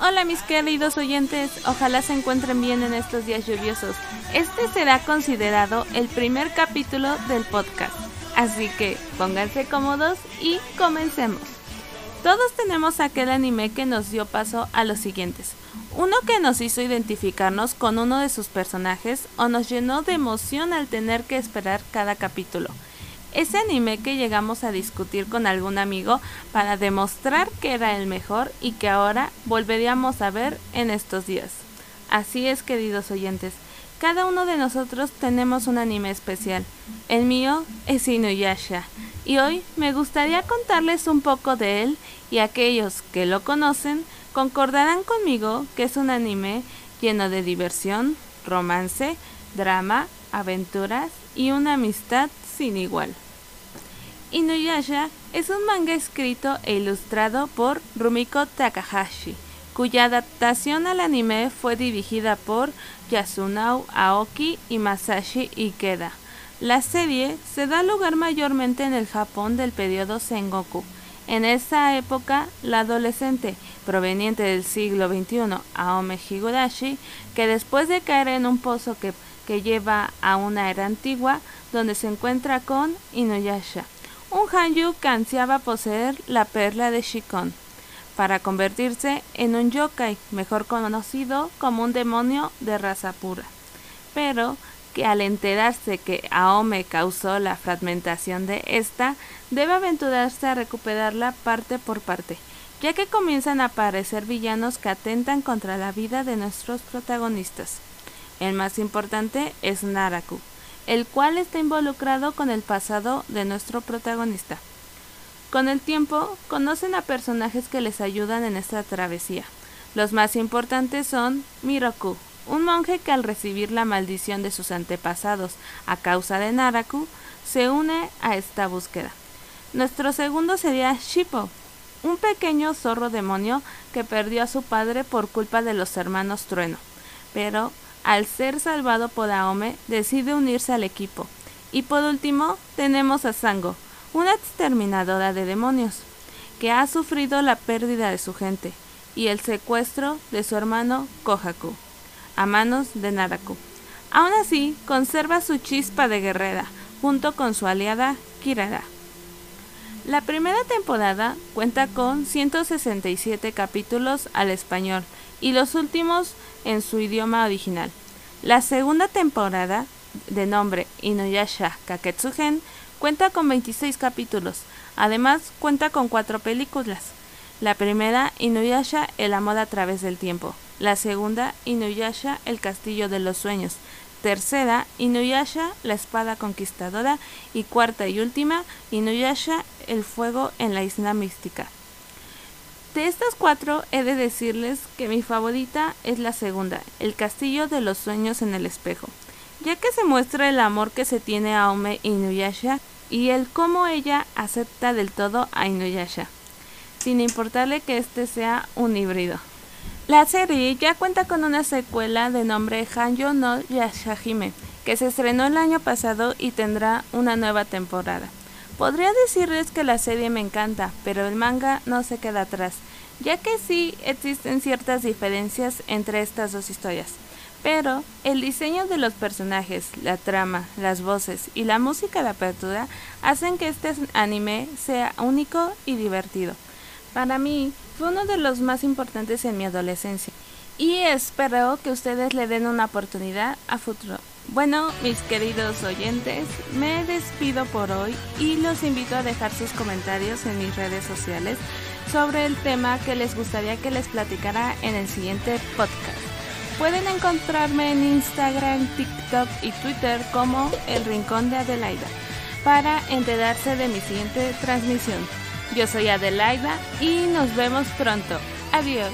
Hola mis queridos oyentes, ojalá se encuentren bien en estos días lluviosos. Este será considerado el primer capítulo del podcast, así que pónganse cómodos y comencemos. Todos tenemos aquel anime que nos dio paso a los siguientes. Uno que nos hizo identificarnos con uno de sus personajes o nos llenó de emoción al tener que esperar cada capítulo ese anime que llegamos a discutir con algún amigo para demostrar que era el mejor y que ahora volveríamos a ver en estos días. Así es, queridos oyentes, cada uno de nosotros tenemos un anime especial. El mío es Inuyasha y hoy me gustaría contarles un poco de él y aquellos que lo conocen concordarán conmigo que es un anime lleno de diversión, romance, drama, aventuras y una amistad sin igual. Inuyasha es un manga escrito e ilustrado por Rumiko Takahashi, cuya adaptación al anime fue dirigida por Yasunao Aoki y Masashi Ikeda. La serie se da lugar mayormente en el Japón del periodo Sengoku. En esa época, la adolescente proveniente del siglo XXI, Aome Higurashi, que después de caer en un pozo que, que lleva a una era antigua, donde se encuentra con Inuyasha, un Hanyu que ansiaba poseer la perla de Shikon para convertirse en un yokai, mejor conocido como un demonio de raza pura. Pero que al enterarse que Aome causó la fragmentación de esta, debe aventurarse a recuperarla parte por parte, ya que comienzan a aparecer villanos que atentan contra la vida de nuestros protagonistas. El más importante es Naraku, el cual está involucrado con el pasado de nuestro protagonista. Con el tiempo, conocen a personajes que les ayudan en esta travesía. Los más importantes son Miroku, un monje que al recibir la maldición de sus antepasados a causa de Naraku, se une a esta búsqueda. Nuestro segundo sería Shippo, un pequeño zorro demonio que perdió a su padre por culpa de los hermanos Trueno, pero al ser salvado por Aome, decide unirse al equipo. Y por último, tenemos a Sango, una exterminadora de demonios, que ha sufrido la pérdida de su gente y el secuestro de su hermano Kohaku, a manos de Naraku. Aún así, conserva su chispa de guerrera, junto con su aliada Kirara. La primera temporada cuenta con 167 capítulos al español y los últimos en su idioma original. La segunda temporada, de nombre Inuyasha Kaketsugen, cuenta con 26 capítulos. Además, cuenta con cuatro películas. La primera, Inuyasha, El amor a través del tiempo. La segunda, Inuyasha, El castillo de los sueños. Tercera, Inuyasha, La espada conquistadora. Y cuarta y última, Inuyasha, El fuego en la isla mística. De estas cuatro he de decirles que mi favorita es la segunda, El castillo de los sueños en el espejo, ya que se muestra el amor que se tiene a Ome Inuyasha y el cómo ella acepta del todo a Inuyasha, sin importarle que este sea un híbrido. La serie ya cuenta con una secuela de nombre Hanyo no Yashahime, que se estrenó el año pasado y tendrá una nueva temporada. Podría decirles que la serie me encanta, pero el manga no se queda atrás, ya que sí existen ciertas diferencias entre estas dos historias. Pero el diseño de los personajes, la trama, las voces y la música de apertura hacen que este anime sea único y divertido. Para mí fue uno de los más importantes en mi adolescencia y espero que ustedes le den una oportunidad a futuro. Bueno, mis queridos oyentes, me despido por hoy y los invito a dejar sus comentarios en mis redes sociales sobre el tema que les gustaría que les platicara en el siguiente podcast. Pueden encontrarme en Instagram, TikTok y Twitter como El Rincón de Adelaida para enterarse de mi siguiente transmisión. Yo soy Adelaida y nos vemos pronto. Adiós.